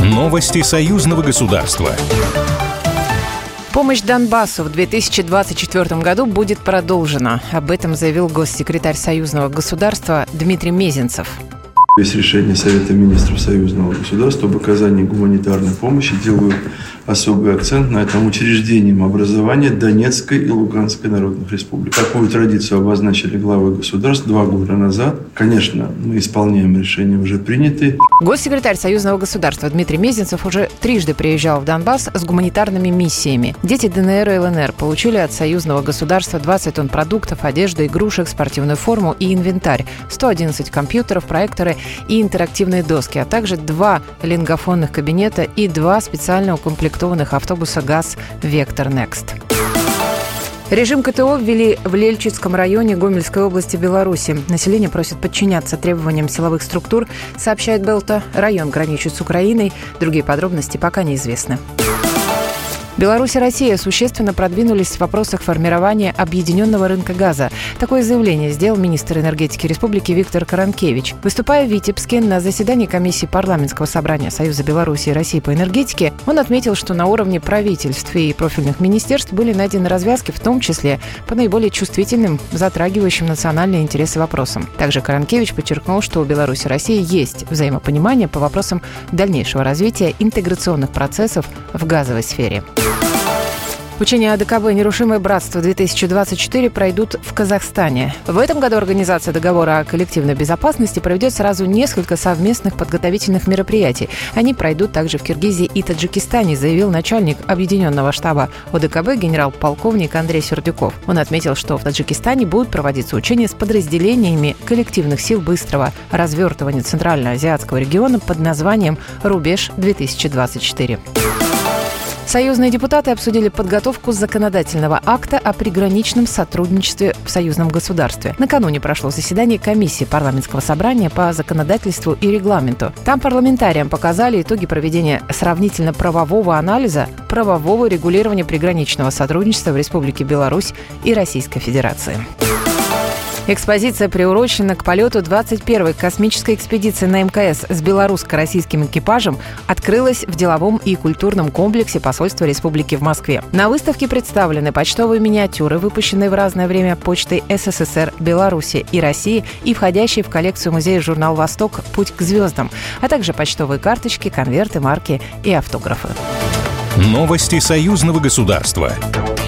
Новости союзного государства. Помощь Донбассу в 2024 году будет продолжена. Об этом заявил госсекретарь союзного государства Дмитрий Мезенцев. Есть решение Совета министров союзного государства об оказании гуманитарной помощи делают особый акцент на этом учреждением образования Донецкой и Луганской народных республик. Такую традицию обозначили главы государств два года назад. Конечно, мы исполняем решения уже принятые. Госсекретарь Союзного государства Дмитрий Мезенцев уже трижды приезжал в Донбасс с гуманитарными миссиями. Дети ДНР и ЛНР получили от Союзного государства 20 тонн продуктов, одежды, игрушек, спортивную форму и инвентарь, 111 компьютеров, проекторы и интерактивные доски, а также два лингофонных кабинета и два специально укомплектованных автобуса ГАЗ «Вектор Next». Режим КТО ввели в Лельчицком районе Гомельской области Беларуси. Население просит подчиняться требованиям силовых структур, сообщает Белта. Район граничит с Украиной. Другие подробности пока неизвестны. Беларусь и Россия существенно продвинулись в вопросах формирования объединенного рынка газа. Такое заявление сделал министр энергетики республики Виктор Каранкевич. Выступая в Витебске на заседании комиссии парламентского собрания Союза Беларуси и России по энергетике, он отметил, что на уровне правительств и профильных министерств были найдены развязки, в том числе по наиболее чувствительным, затрагивающим национальные интересы вопросам. Также Каранкевич подчеркнул, что у Беларуси и России есть взаимопонимание по вопросам дальнейшего развития интеграционных процессов в газовой сфере. Учения АДКБ «Нерушимое братство-2024» пройдут в Казахстане. В этом году организация договора о коллективной безопасности проведет сразу несколько совместных подготовительных мероприятий. Они пройдут также в Киргизии и Таджикистане, заявил начальник Объединенного штаба ОДКБ генерал-полковник Андрей Сердюков. Он отметил, что в Таджикистане будут проводиться учения с подразделениями коллективных сил быстрого развертывания Центральноазиатского региона под названием «Рубеж-2024». Союзные депутаты обсудили подготовку законодательного акта о приграничном сотрудничестве в союзном государстве. Накануне прошло заседание комиссии парламентского собрания по законодательству и регламенту. Там парламентариям показали итоги проведения сравнительно-правового анализа правового регулирования приграничного сотрудничества в Республике Беларусь и Российской Федерации. Экспозиция приурочена к полету 21-й космической экспедиции на МКС с белорусско-российским экипажем открылась в деловом и культурном комплексе посольства республики в Москве. На выставке представлены почтовые миниатюры, выпущенные в разное время почтой СССР, Беларуси и России и входящие в коллекцию музея журнал «Восток. Путь к звездам», а также почтовые карточки, конверты, марки и автографы. Новости союзного государства.